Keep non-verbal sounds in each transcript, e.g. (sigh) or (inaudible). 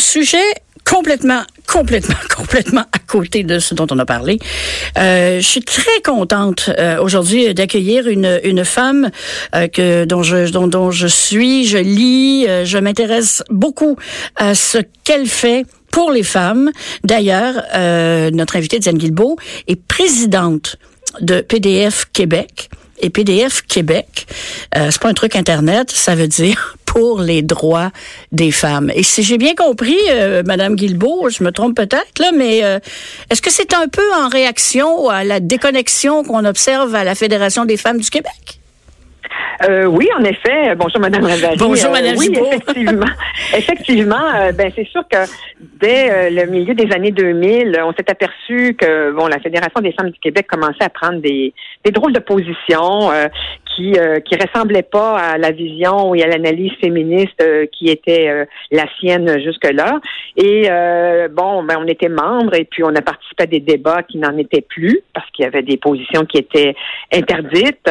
sujet complètement, complètement, (laughs) complètement à côté de ce dont on a parlé. Euh, je suis très contente euh, aujourd'hui d'accueillir une, une femme euh, que dont je dont, dont je suis, je lis, euh, je m'intéresse beaucoup à ce qu'elle fait pour les femmes. D'ailleurs, euh, notre invitée Diane Guilbeault est présidente de PDF Québec. Et PDF Québec, euh, c'est pas un truc internet, ça veut dire (laughs) pour les droits des femmes. Et si j'ai bien compris, euh, Madame Guilbeault, je me trompe peut-être là, mais euh, est-ce que c'est un peu en réaction à la déconnexion qu'on observe à la Fédération des femmes du Québec? Euh, oui, en effet. Bonjour, Madame Ravali. Bonjour, Madame euh, Oui, Gibault. effectivement. (laughs) effectivement, euh, ben, c'est sûr que dès euh, le milieu des années 2000, on s'est aperçu que bon, la Fédération des femmes du Québec commençait à prendre des, des drôles de positions qui euh, qui ressemblaient pas à la vision et à l'analyse féministe euh, qui était euh, la sienne jusque-là. Et euh, bon, ben, on était membres et puis on a participé à des débats qui n'en étaient plus parce qu'il y avait des positions qui étaient interdites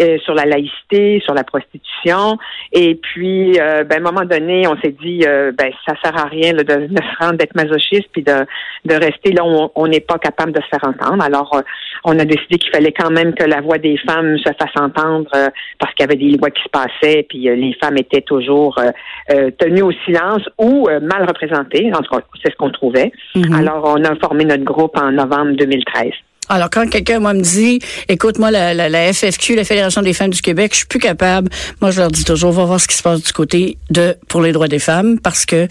euh, sur la laïcité, sur la prostitution. Et puis, euh, ben, à un moment donné, on s'est dit, ben, ça sert à rien là, de, de se rendre d'être masochiste puis de, de rester là où on- n'est pas capable de se faire entendre. Alors, on a décidé qu'il fallait quand même que la voix des femmes se fasse entendre euh, parce qu'il y avait des lois qui se passaient, puis euh, les femmes étaient toujours euh, euh, tenues au silence ou euh, mal représentées. En tout cas, c'est ce qu'on trouvait. Alors, on a formé notre groupe en novembre 2013. Alors, quand quelqu'un, moi, me dit, écoute, moi, la, la, la FFQ, la Fédération des femmes du Québec, je suis plus capable, moi, je leur dis toujours, va voir ce qui se passe du côté de pour les droits des femmes, parce que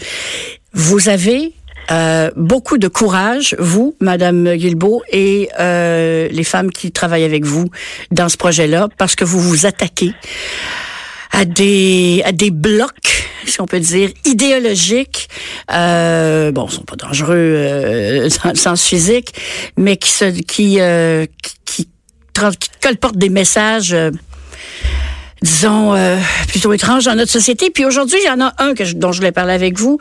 vous avez euh, beaucoup de courage, vous, Madame Guilbeault, et euh, les femmes qui travaillent avec vous dans ce projet-là, parce que vous vous attaquez à des à des blocs, si on peut dire, idéologiques. Euh, bon, ils sont pas dangereux euh, dans le sens physique, mais qui se qui euh, qui, qui, colportent des messages. Disons, euh, plutôt étranges dans notre société. Puis aujourd'hui, il y en a un que je- dont je voulais parler avec vous.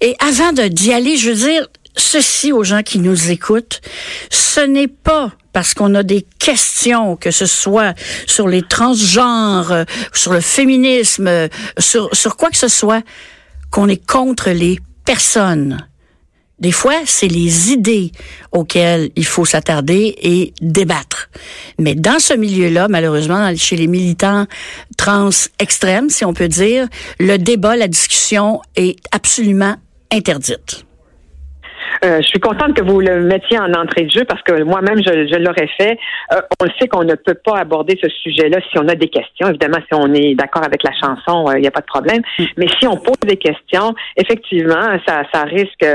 Et avant d'y aller, je veux dire ceci aux gens qui nous écoutent. Ce n'est pas parce qu'on a des questions, que ce soit sur les transgenres, sur le féminisme, sur, sur quoi que ce soit, qu'on est contre les personnes. Des fois, c'est les idées auxquelles il faut s'attarder et débattre. Mais dans ce milieu-là, malheureusement, chez les militants trans extrêmes, si on peut dire, le débat, la discussion est absolument interdite. Euh, je suis contente que vous le mettiez en entrée de jeu parce que moi-même, je, je l'aurais fait. Euh, on le sait qu'on ne peut pas aborder ce sujet-là si on a des questions. Évidemment, si on est d'accord avec la chanson, euh, il n'y a pas de problème. Mais si on pose des questions, effectivement, ça, ça risque,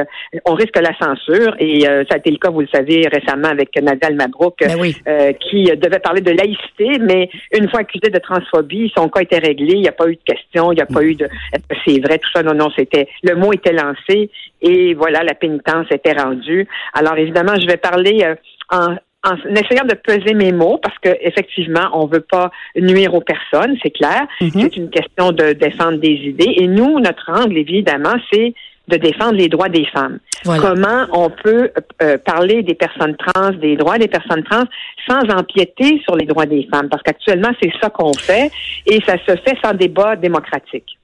on risque la censure. Et ça a été le cas, vous le savez, récemment avec Nadal Mabrouk, Ben oui. qui devait parler de laïcité, mais une fois accusé de transphobie, son cas était réglé. Il n'y a pas eu de questions, il n'y a pas eu de est-ce que c'est vrai, tout ça. Non, non, c'était le mot était lancé et voilà, la pénitence rendue. Alors évidemment, je vais parler euh, en en essayant de peser mes mots parce que effectivement, on veut pas nuire aux personnes, c'est clair. C'est une question de défendre des idées. Et nous, notre angle, évidemment, c'est de défendre les droits des femmes. Voilà. Comment on peut euh, parler des personnes trans, des droits des personnes trans, sans empiéter sur les droits des femmes? Parce qu'actuellement, c'est ça qu'on fait et ça se fait sans débat démocratique.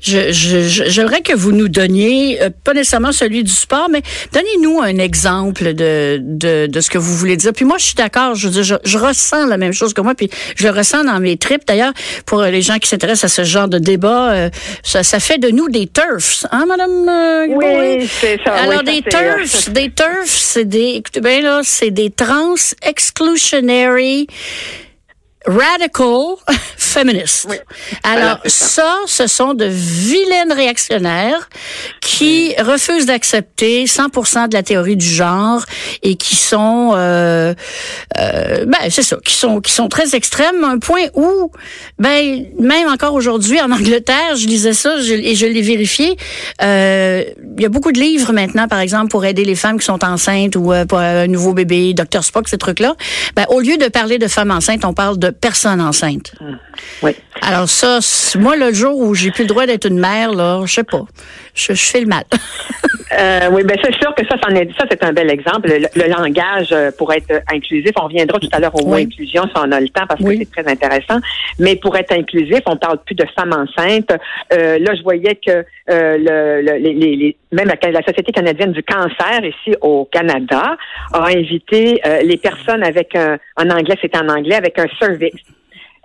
Je, je, je- j'aimerais que vous nous donniez, euh, pas nécessairement celui du sport, mais donnez-nous un exemple de, de, de ce que vous voulez dire. Puis moi, je suis d'accord, je, je, je ressens la même chose que moi, puis je le ressens dans mes tripes. D'ailleurs, pour les gens qui s'intéressent à ce genre de débat, euh, ça, ça fait de nous des turfs, hein, Madame euh, Guilbeault? Oui, c'est ça. Alors, oui, des ça, euh, turfs, des turfs, c'est des, écoutez bien là, c'est des trans exclusionary radical feminists. Oui. Alors, ça. ce sont de vilaines réactionnaires qui refusent d'accepter 100% de la théorie du genre et qui sont, euh, euh, ben c'est ça, qui sont qui sont très extrêmes, à un point où, ben même encore aujourd'hui en Angleterre, je lisais ça je- et je l'ai vérifié. euh, Il y a beaucoup de livres maintenant, par exemple, pour aider les femmes qui sont enceintes ou euh, pour un nouveau bébé, Dr Spock, ces trucs-là. Ben au lieu de parler de femmes enceintes, on parle de personnes enceintes. Oui. Alors ça, moi, le jour où j'ai plus le droit d'être une mère, là, je sais pas. Je, je fais le mal. (laughs) Euh, oui, ben c'est sûr que ça, est, ça c'est un bel exemple. Le, langage euh, pour être inclusif, on reviendra tout à l'heure au mot inclusion si on a le temps parce que c'est très intéressant. Mais pour être inclusif, on parle plus de femmes enceintes. Euh, là, je voyais que euh, le, les, les, même la, la, Société canadienne du cancer ici au Canada a invité les personnes avec un, en anglais, c'est en anglais, avec un service.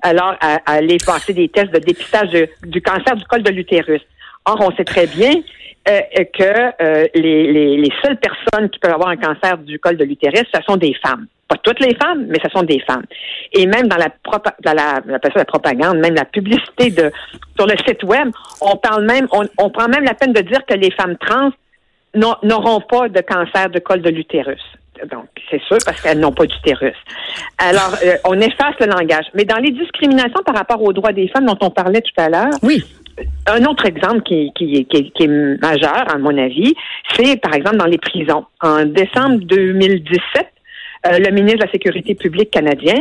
Alors, à, aller passer des tests de dépistage du cancer du col de l'utérus. Or, on sait très bien euh, que euh, les, les, les, seules personnes qui peuvent avoir un cancer du col de l'utérus, ce sont des femmes. Pas toutes les femmes, mais ce sont des femmes. Et même dans la, propagande, même la publicité de sur le site web, on parle même, on prend même la peine de dire que les femmes trans n'auront pas de cancer de col de l'utérus. Donc, c'est sûr parce qu'elles n'ont pas d'utérus. Alors, euh, on efface le langage. Mais dans les discriminations par rapport aux droits des femmes dont on parlait tout à l'heure, oui un autre exemple qui, qui, qui, qui, est majeur, à mon avis, c'est par exemple dans les prisons. En décembre 2017, euh, le ministre de la Sécurité publique canadien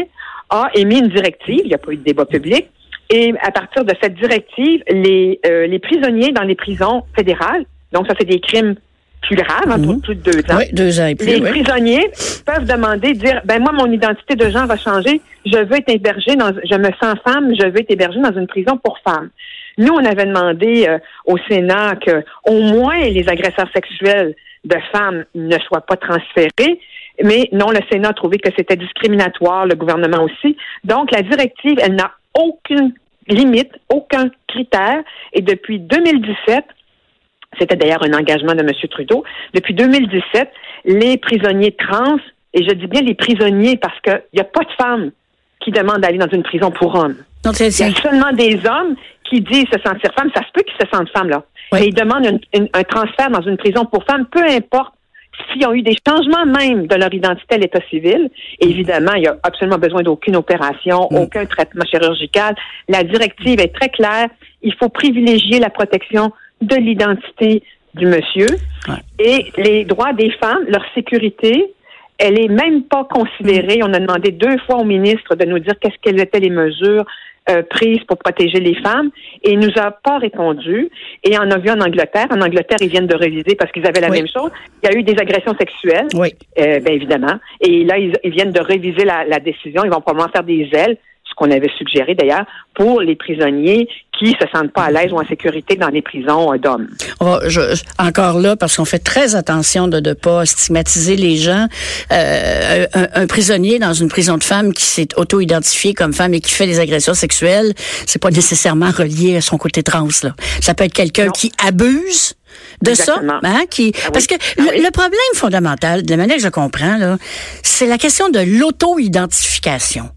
a émis une directive, il n'y a pas eu de débat public, et à partir de cette directive, les, euh, les prisonniers dans les prisons fédérales, donc ça fait des crimes plus graves, entre mhm. plus de deux ans. Oui, deux ans et plus, les prisonniers peuvent demander, dire, ben moi, mon identité de genre va changer, je veux être hébergé dans, je me sens femme, je veux être hébergé dans une prison pour femmes. Nous, on avait demandé euh, au Sénat que au moins les agresseurs sexuels de femmes ne soient pas transférés. Mais non, le Sénat a trouvé que c'était discriminatoire, le gouvernement aussi. Donc, la directive, elle n'a aucune limite, aucun critère. Et depuis 2017, c'était d'ailleurs un engagement de M. Trudeau, depuis 2017, les prisonniers trans, et je dis bien les prisonniers parce qu'il n'y a pas de femmes qui demandent d'aller dans une prison pour hommes. Il y a seulement des hommes qui disent se sentir femme. Ça se peut qu'ils se sentent femmes, là. Mais ils demandent un transfert dans une prison pour femmes, peu importe s'ils ont eu des changements même de leur identité à l'état civil. évidemment, il n'y a absolument besoin d'aucune opération, mm. aucun traitement chirurgical. La directive est très claire. Il faut privilégier la protection de l'identité du monsieur. Et les droits des femmes, leur sécurité, elle est même pas considérée. On a demandé deux fois au ministre de nous dire qu'est-ce qu'elles étaient les mesures euh, prise pour protéger les femmes et il nous a pas répondu. Et on a vu en Angleterre. En Angleterre, ils viennent de réviser parce qu'ils avaient la même chose. Il y a eu des agressions sexuelles, oui. euh, bien évidemment. Et là, ils, viennent de réviser la, la décision. Ils vont probablement faire des ailes qu'on avait suggéré d'ailleurs, pour les prisonniers qui se sentent pas à l'aise ou en sécurité dans les prisons euh, d'hommes. encore là, parce qu'on fait très attention de ne pas stigmatiser les gens. Euh, un, prisonnier dans une prison de femmes qui s'est auto-identifié comme femme et qui fait des agressions sexuelles, c'est pas nécessairement relié à son côté trans. Là. Ça peut être quelqu'un qui abuse de ça, hein, qui ah parce que ah le, problème fondamental, de la manière que je comprends là, c'est la question de l'auto-identification.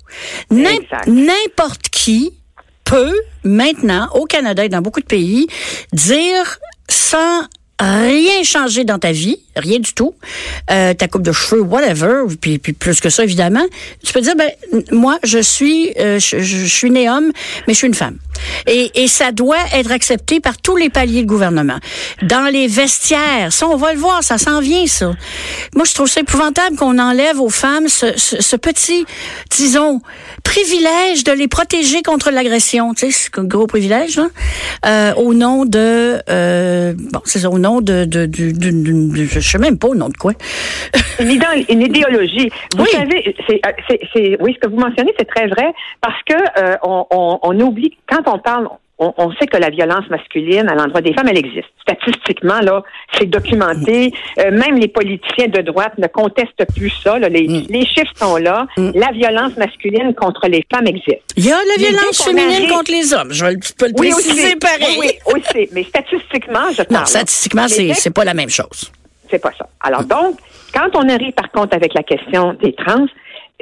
N'importe qui peut maintenant au Canada et dans beaucoup de pays dire sans rien changer dans ta vie, rien du tout, euh, ta coupe de cheveux, whatever, puis, puis, plus que ça évidemment, tu peux dire ben moi je suis euh, je, suis né homme, mais je suis une femme. Et, et ça doit être accepté par tous les paliers de gouvernement. Dans les vestiaires, ça on va le voir, ça s'en vient ça. Moi je trouve ça épouvantable qu'on enlève aux femmes ce, ce, petit, disons, privilège de les protéger contre l'agression, tu sais, c'est un gros privilège, hein? euh, au nom de, euh, bon c'est au nom de, de, de, de, je sais même pas au nom de quoi. une, idéologie. Vous savez, euh, c'est, oui, ce que vous mentionnez, c'est très vrai parce que euh, on, on, on, oublie quand on parle, on, sait que la violence masculine à l'endroit des femmes, elle existe. Statistiquement, là, c'est documenté. Euh, même les politiciens de droite ne contestent plus ça. Mm. Les, chiffres sont là. Mm. La violence masculine contre les femmes existe. Il y a la violence féminine contre les hommes. Je peux le préciser pareil. Oui, oui, aussi. Mais statistiquement, je parle. Non, statistiquement, c'est pas la même chose. C'est pas ça. Alors donc, quand on arrive par contre avec la question des trans,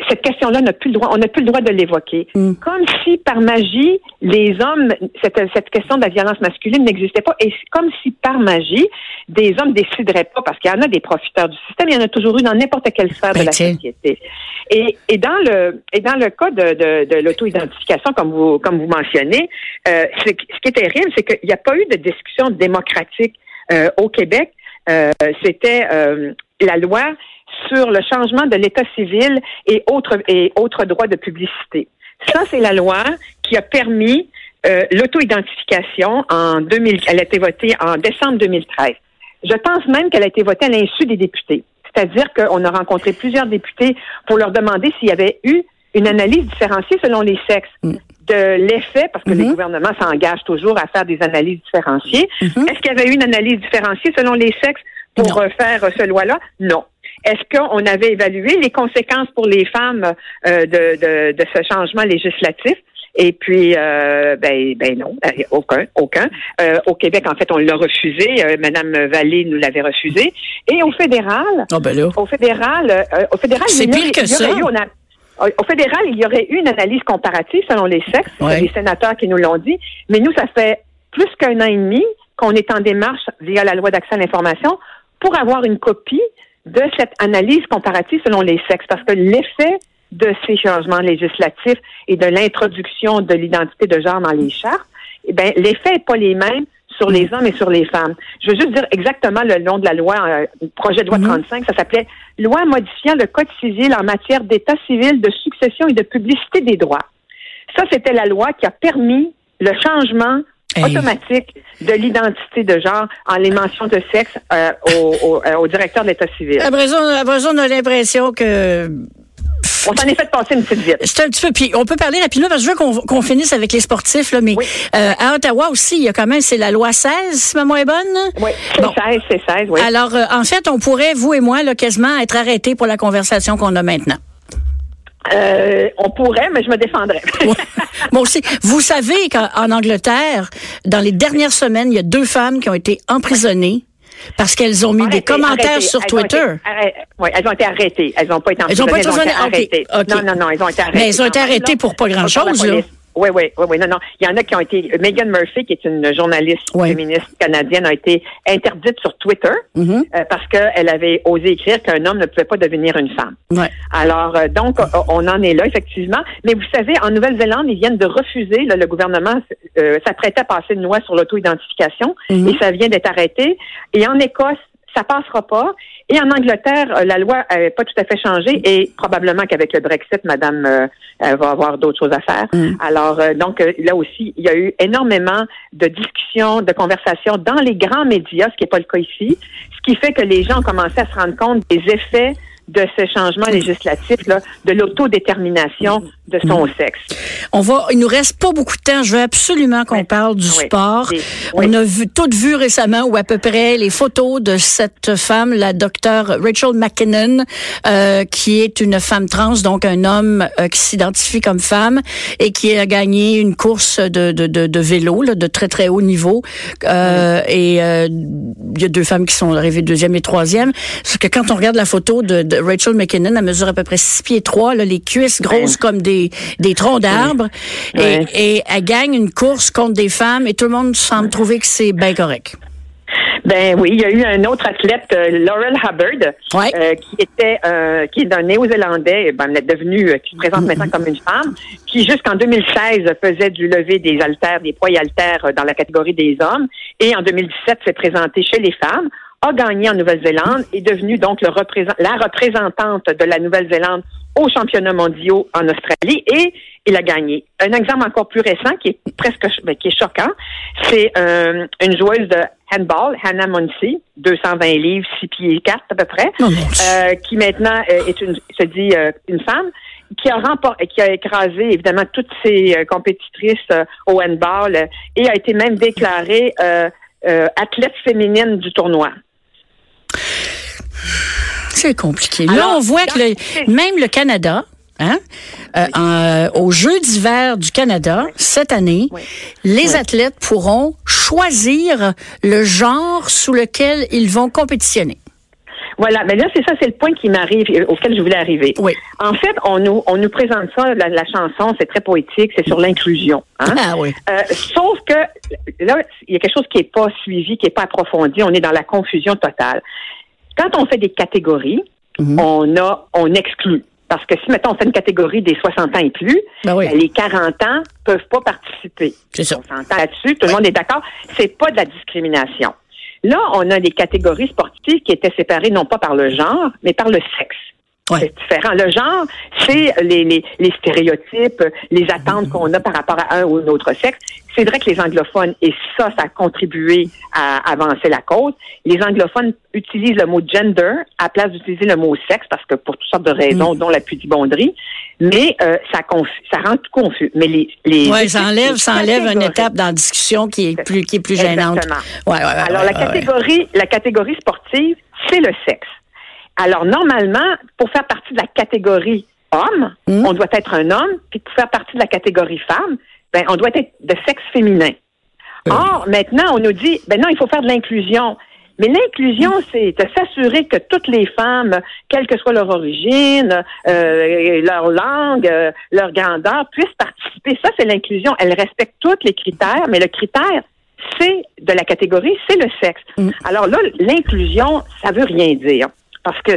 cette question-là n'a plus le droit, on n'a plus le droit de l'évoquer. Mm. Comme si par magie, les hommes, cette, cette question de la violence masculine n'existait pas, et comme si par magie, des hommes décideraient pas, parce qu'il y en a des profiteurs du système, il y en a toujours eu dans n'importe quelle sphère de ben, la société. Et, et dans le et dans le cas de, de, de l'auto-identification, comme vous comme vous mentionnez, euh, ce qui est terrible, c'est qu'il n'y a pas eu de discussion démocratique euh, au Québec. Euh, C'était euh, la loi sur le changement de l'état civil et autres et autres droits de publicité. Ça, c'est la loi qui a permis euh, l'auto-identification en 2000. Elle a été votée en décembre 2013. Je pense même qu'elle a été votée à l'insu des députés. C'est-à-dire qu'on a rencontré plusieurs députés pour leur demander s'il y avait eu une analyse différenciée selon les sexes mm. De l'effet, parce que les mm-hmm. gouvernements s'engagent toujours à faire des analyses différenciées. Mm-hmm. Est-ce qu'il y avait eu une analyse différenciée selon les sexes pour euh, faire ce loi-là? Non. Est-ce qu'on avait évalué les conséquences pour les femmes euh, de, de, ce changement législatif? Et puis, euh, ben, ben non, euh, aucun, aucun. Euh, au Québec, en fait, on l'a refusé. Madame Vallée nous l'avait refusé. Et au fédéral, oh, ben au fédéral, au fédéral, c'est pire que ça. Au fédéral, il y aurait eu une analyse comparative selon les sexes. Ouais. Les sénateurs qui nous l'ont dit. Mais nous, ça fait plus qu'un an et demi qu'on est en démarche via la loi d'accès à l'information pour avoir une copie de cette analyse comparative selon les sexes, parce que l'effet de ces changements législatifs et de l'introduction de l'identité de genre dans les chartes, eh bien, l'effet n'est pas les mêmes sur les hommes et sur les femmes. Je veux juste dire exactement le nom de la loi, euh, projet de loi 35, mhm. ça s'appelait Loi modifiant le Code civil en matière d'état civil, de succession et de publicité des droits. Ça, c'était la loi qui a permis le changement automatique de l'identité de genre en les mentions de sexe euh, au, euh, au, directeur de l'État civil. On a l'impression que on s'en est fait passer une petite vite. C'est un petit peu. Puis on peut parler rapidement parce que je veux qu'on finisse avec les sportifs, là, mais euh, à Ottawa aussi, il y a quand même, c'est la loi 16, si ma est bonne? Oui, c'est 16, c'est 16, oui. Alors, euh, en fait, on pourrait, vous et moi, là, quasiment être arrêtés pour la conversation qu'on a maintenant. Euh, on pourrait, mais je me défendrais. (laughs) Moi aussi. Vous savez qu'en Angleterre, dans les dernières semaines, il y a deux femmes qui ont été emprisonnées parce qu'elles ont mis des commentaires sur Twitter. oui, elles ont été arrêtées. Elles n'ont pas été Elles ont pas été, arrêtées. Non, non, non, elles ont été arrêtées. Mais elles ont été arrêtées pour pas grand-chose, là. Oui, oui, oui, oui. Non, non. Il y en a qui ont été. Megan Murphy, qui est une journaliste féministe canadienne, a été interdite sur Twitter mm-hmm. euh, parce qu'elle avait osé écrire qu'un homme ne pouvait pas devenir une femme. Alors, euh, donc, on en est là, effectivement. Mais vous savez, en Nouvelle-Zélande, ils viennent de refuser, le gouvernement euh, s'apprêtait à passer une loi sur l'auto-identification mm-hmm. et ça vient d'être arrêté. Et en Écosse, ça passera pas. Et en Angleterre, euh, la loi n'a pas tout à fait changé et probablement qu'avec le Brexit, Madame euh, va avoir d'autres choses à faire. Mm. Alors, euh, donc là aussi, il y a eu énormément de discussions, de conversations dans les grands médias, ce qui n'est pas le cas ici, ce qui fait que les gens ont commencé à se rendre compte des effets de ce changement législatif, là, de l'autodétermination de son mm. sexe. On va, il nous reste pas beaucoup de temps. Je veux absolument qu'on parle du sport. On a vu, tout vu récemment, ou à peu près, les photos de cette femme, la docteure Rachel McKinnon, euh, qui est une femme trans, donc un homme euh, qui s'identifie comme femme et qui a gagné une course de, de, de, de vélo là, de très très haut niveau. Euh, Et euh, il y a deux femmes qui sont arrivées deuxième et troisième. Parce que quand on regarde la photo de, de Rachel McKinnon, elle mesure à peu près six pieds trois, là, les cuisses grosses comme des, des troncs d'arbres. Et, et elle gagne une course contre des femmes et tout le monde semble trouver que c'est bien correct. Ben oui, il y a eu un autre athlète, euh, Laurel Hubbard, euh, qui était euh, qui est un Néo-Zélandais, ben, elle est devenue, qui se présente maintenant comme une femme, qui jusqu'en 2016 faisait du lever des haltères, des poids haltères dans la catégorie des hommes, et en 2017 s'est présenté chez les femmes a gagné en Nouvelle-Zélande, est devenue donc le représent la représentante de la Nouvelle-Zélande aux championnats mondiaux en Australie et il a gagné. Un exemple encore plus récent qui est presque ben, qui est choquant, c'est euh, une joueuse de handball, Hannah Muncy, 220 livres, 6 pieds 4 à peu près, euh, qui maintenant euh, est une, se dit une femme qui a remporté, qui a écrasé évidemment toutes ses compétitrices au handball et a été même déclarée athlète féminine du tournoi. C'est compliqué. Là, on voit que même le Canada, Hein? Euh, aux Jeux d'hiver du Canada, cette année, les athlètes pourront choisir le genre sous lequel ils vont compétitionner. Voilà, mais là, c'est ça, c'est le point qui m'arrive, euh, auquel je voulais arriver. Oui. En fait, on nous, on nous présente ça, la, chanson, c'est très poétique, c'est sur l'inclusion. Hein? Ah oui. Euh, sauf que là, il y a quelque chose qui n'est pas suivi, qui n'est pas approfondi, on est dans la confusion totale. Quand on fait des catégories, mhm. on a, on exclut. Parce que si, mettons, on fait une catégorie des 60 ans et plus, ben ben, les 40 ans peuvent pas participer. C'est ça. On s'entend là-dessus, tout le monde est d'accord. C'est pas de la discrimination. Là, on a des catégories sportives qui étaient séparées non pas par le genre, mais par le sexe. C'est différent. Le genre, c'est les, les, les, stéréotypes, les attentes qu'on a par rapport à un ou un autre sexe. C'est vrai que les anglophones, et ça, ça a contribué à avancer la cause, les anglophones utilisent le mot gender à place d'utiliser le mot sexe, parce que pour toutes sortes de raisons, mm. dont la pudibonderie, mais euh, ça, ça rend tout confus. Mais les, les ouais, ça enlève, ça enlève une étape dans la discussion qui est plus, qui est plus gênante. Ouais, ouais, Alors, la catégorie, la catégorie sportive, c'est le sexe. Alors, normalement, pour faire partie de la catégorie homme, hmm? on doit être un homme, puis pour faire partie de la catégorie femme, ben, on doit être de sexe féminin. Euh. Or, maintenant, on nous dit, ben non, il faut faire de l'inclusion. Mais l'inclusion, c'est de s'assurer que toutes les femmes, quelle que soit leur origine, euh, leur langue, euh, leur grandeur, puissent participer. Ça, c'est l'inclusion. Elle respecte tous les critères, mais le critère, c'est de la catégorie, c'est le sexe. Hmm. Alors là, l'inclusion, ça veut rien dire. Parce que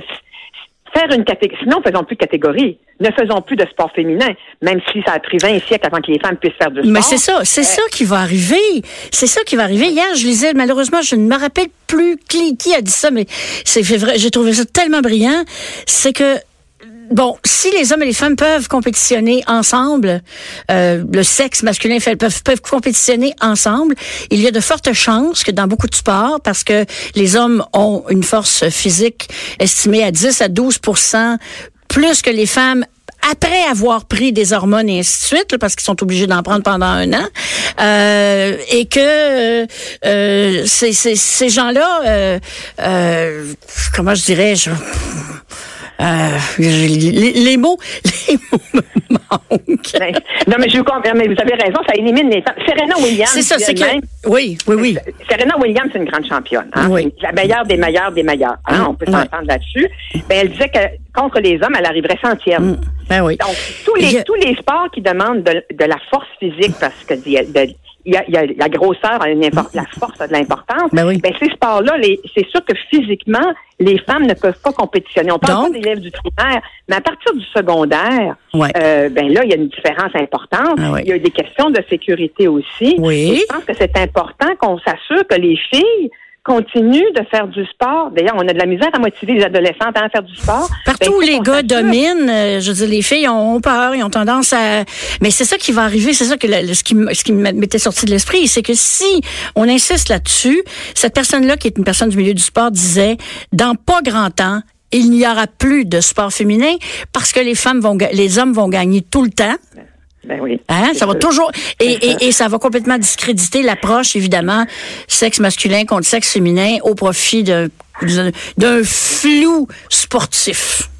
faire une catégorie, sinon faisons plus de catégorie. Ne faisons plus de sport féminin, même si ça a pris 20 siècles avant que les femmes puissent faire du sport. Mais c'est ça, c'est ça qui va arriver. C'est ça qui va arriver. Hier, je lisais, malheureusement, je ne me rappelle plus qui, qui a dit ça, mais c'est vrai, j'ai trouvé ça tellement brillant. C'est que bon, si les hommes et les femmes peuvent compétitionner ensemble, euh, le sexe masculin et peuvent, compétitionner ensemble, il y a de fortes chances que dans beaucoup de sports, parce que les hommes ont une force physique estimée à 10 à 12% plus que les femmes après avoir pris des hormones et ainsi de suite, parce qu'ils sont obligés d'en prendre pendant un an, euh, et que euh, ces, ces, gens-là, euh, euh, comment je dirais, je, euh, les, mots, (laughs) les mots me manquent. Ben, non, mais je vous comprends, mais vous avez raison, ça élimine les femmes. Serena Williams. C'est ça, c'est que. Oui, oui, oui. Serena Williams, c'est une grande championne. Hein? Oui. La meilleure des meilleures des meilleures. Hein? On peut s'entendre là-dessus. Ben, elle disait que contre les hommes, elle arriverait centième. Mm. Ben oui. Donc, tous les, tous les sports qui demandent de, de la force physique, parce que de, il y, a, il y a, la grosseur a une la force a de l'importance. Ben oui. ben ces sports-là, c'est sûr que physiquement, les femmes ne peuvent pas compétitionner. On parle pas d'élèves du primaire, mais à partir du secondaire, euh, ben là, il y a une différence importante. Ah il y a des questions de sécurité aussi. Oui. je pense que c'est important qu'on s'assure que les filles continuent de faire du sport. D'ailleurs, on a de la misère à motiver les adolescentes à faire du sport. Partout ben, où les gars dominent, euh, je veux dire, les filles ont peur, ils ont tendance à... Mais c'est ça qui va arriver, c'est ça que ce qui, ce qui m'était sorti de l'esprit, c'est que si on insiste là-dessus, cette personne-là, qui est une personne du milieu du sport, disait, dans pas grand temps, il n'y aura plus de sport féminin parce que les femmes vont, les hommes vont gagner tout le temps. Ben oui. Hein? Ça va toujours et, et, et, ça va complètement discréditer l'approche évidemment sexe masculin contre sexe féminin au profit d'un flou sportif.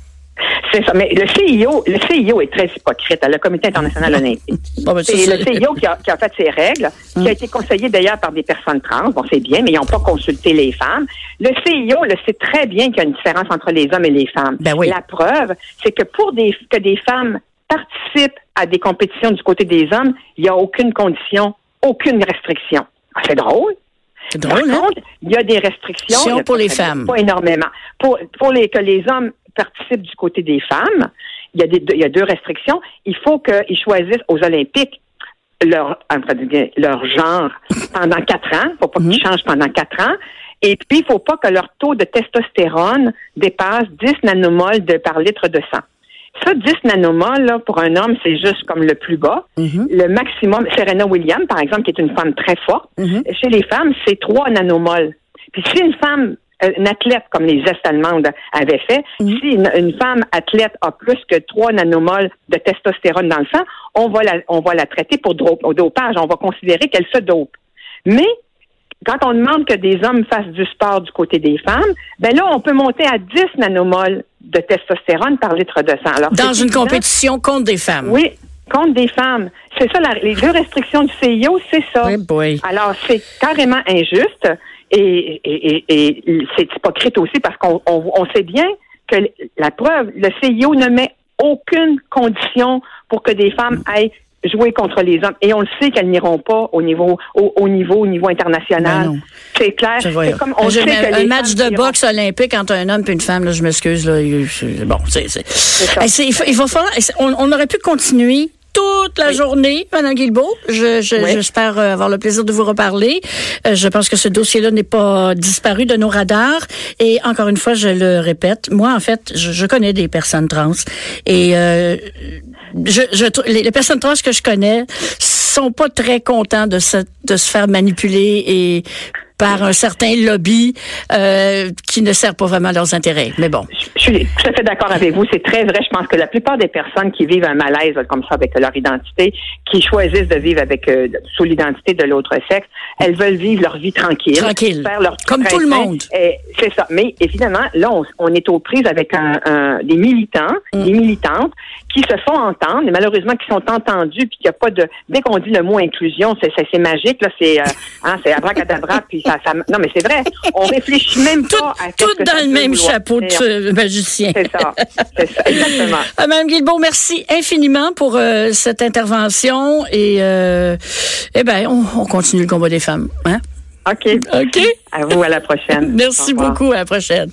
C'est ça. Mais le CIO, le CIO est très hypocrite, le Comité international olympique. (laughs) c'est le CIO qui a, qui a, fait ses règles, qui a hum. été conseillé d'ailleurs par des personnes trans. Bon, c'est bien, mais ils n'ont pas consulté les femmes. Le CIO le sait très bien qu'il y a une différence entre les hommes et les femmes. Ben oui. La preuve, c'est que pour des, que des femmes participent à des compétitions du côté des hommes, il n'y a aucune condition, aucune restriction. Ah, c'est drôle. C'est drôle, Par hein? contre, il y a des restrictions. pour les femmes. Pas énormément. Pour, pour les, que les hommes participent du côté des femmes, il y a, des, il y a deux restrictions. Il faut qu'ils choisissent aux Olympiques leur, leur genre pendant quatre ans. Il ne faut pas qu'ils mhm. changent pendant quatre ans. Et puis, il ne faut pas que leur taux de testostérone dépasse 10 nanomoles de, par litre de sang. Ça, 10 nanomoles, là, pour un homme, c'est juste comme le plus bas. Mhm. Le maximum, Serena Williams, par exemple, qui est une femme très forte, mhm. chez les femmes, c'est 3 nanomoles. Puis si une femme, euh, une athlète, comme les Est allemandes avaient fait, mhm. si une, femme athlète a plus que 3 nanomoles de testostérone dans le sang, on va la, on va la traiter pour dopage. On va considérer qu'elle se dope. Mais quand on demande que des hommes fassent du sport du côté des femmes, ben là, on peut monter à 10 nanomoles de testostérone par litre de sang. Alors, Dans une compétition contre des femmes. Oui, contre des femmes. C'est ça, les deux restrictions du CIO, c'est ça. Oui, Alors, c'est carrément injuste et, et, et, c'est hypocrite aussi parce qu'on on, sait bien que la preuve, le CIO ne met aucune condition pour que des femmes aillent jouer contre les hommes. Et on le sait qu'elles n'iront pas au niveau, au, niveau, au niveau international. Ben c'est clair. C'est comme on sait que un match de boxe olympique entre un homme et une femme, là, je m'excuse, là. Bon, c'est, c'est, il, va falloir, on, aurait pu continuer toute la journée, Madame Guilbeault. Je, j'espère euh, avoir le plaisir de vous reparler. Euh, je pense que ce dossier-là n'est pas disparu de nos radars. Et encore une fois, je le répète, moi, en fait, je, connais des personnes trans. Et euh, je, je, les, personnes trans que je connais sont pas très contents de se, de se faire manipuler et par un certain lobby euh, qui ne sert pas vraiment leurs intérêts. Mais bon. Je suis tout à fait d'accord avec vous. C'est très vrai. Je pense que la plupart des personnes qui vivent un malaise comme ça avec leur identité, qui choisissent de vivre avec euh, sous l'identité de l'autre sexe, elles veulent vivre leur vie tranquille. Tranquille. Faire leur comme tout le monde. C'est ça. Mais évidemment, là, on, est aux prises avec un, des militants, mm. des militantes qui se font entendre, et malheureusement qui sont entendus, puis qu'il n'y a pas de... Dès qu'on dit le mot inclusion, c'est, c'est, magique, là, c'est, euh, hein, c'est abracadabra, puis ça, ça... Non, mais c'est vrai, on réfléchit même pas à... Tout dans le même chapeau de magicien. C'est ça, c'est ça, exactement. Euh, (laughs) Madame Guilbeault, merci infiniment pour euh, cette intervention, et euh, eh ben, on, on continue le combat des femmes, hein? OK. OK. À vous, à la prochaine. (laughs) Merci beaucoup, à la prochaine.